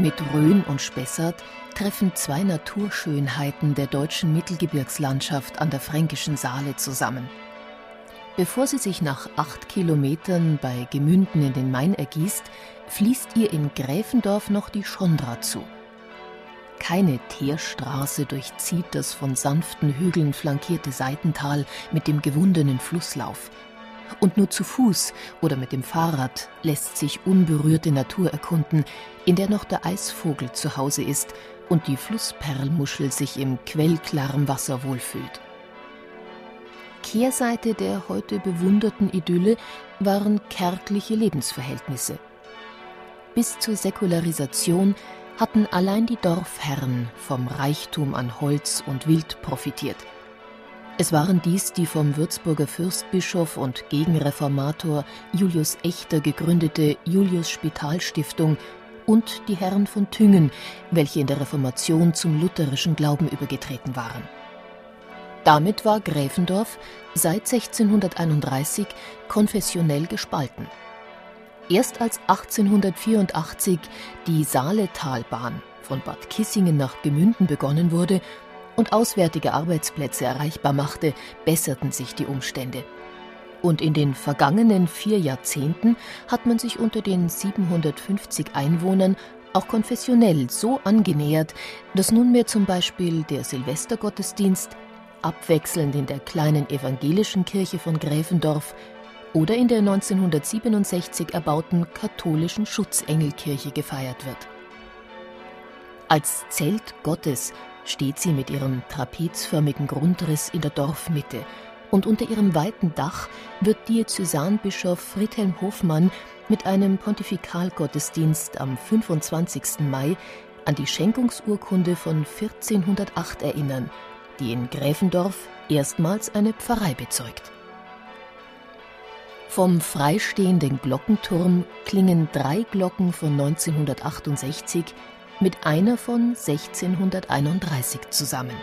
Mit Rhön und Spessart treffen zwei Naturschönheiten der deutschen Mittelgebirgslandschaft an der fränkischen Saale zusammen. Bevor sie sich nach acht Kilometern bei Gemünden in den Main ergießt, fließt ihr in Gräfendorf noch die Schondra zu. Keine Teerstraße durchzieht das von sanften Hügeln flankierte Seitental mit dem gewundenen Flusslauf – und nur zu Fuß oder mit dem Fahrrad lässt sich unberührte Natur erkunden, in der noch der Eisvogel zu Hause ist und die Flussperlmuschel sich im quellklaren Wasser wohlfühlt. Kehrseite der heute bewunderten Idylle waren kärgliche Lebensverhältnisse. Bis zur Säkularisation hatten allein die Dorfherren vom Reichtum an Holz und Wild profitiert – es waren dies die vom Würzburger Fürstbischof und Gegenreformator Julius Echter gegründete Julius Spital Stiftung und die Herren von Thüngen, welche in der Reformation zum lutherischen Glauben übergetreten waren. Damit war Gräfendorf seit 1631 konfessionell gespalten. Erst als 1884 die Saaletalbahn von Bad Kissingen nach Gemünden begonnen wurde, und auswärtige Arbeitsplätze erreichbar machte, besserten sich die Umstände. Und in den vergangenen vier Jahrzehnten hat man sich unter den 750 Einwohnern auch konfessionell so angenähert, dass nunmehr zum Beispiel der Silvestergottesdienst abwechselnd in der kleinen evangelischen Kirche von Gräfendorf oder in der 1967 erbauten katholischen Schutzengelkirche gefeiert wird. Als Zelt Gottes steht sie mit ihrem trapezförmigen Grundriss in der Dorfmitte und unter ihrem weiten Dach wird Diözesanbischof Friedhelm Hofmann mit einem Pontifikalgottesdienst am 25. Mai an die Schenkungsurkunde von 1408 erinnern, die in Gräfendorf erstmals eine Pfarrei bezeugt. Vom freistehenden Glockenturm klingen drei Glocken von 1968 mit einer von 1631 zusammen.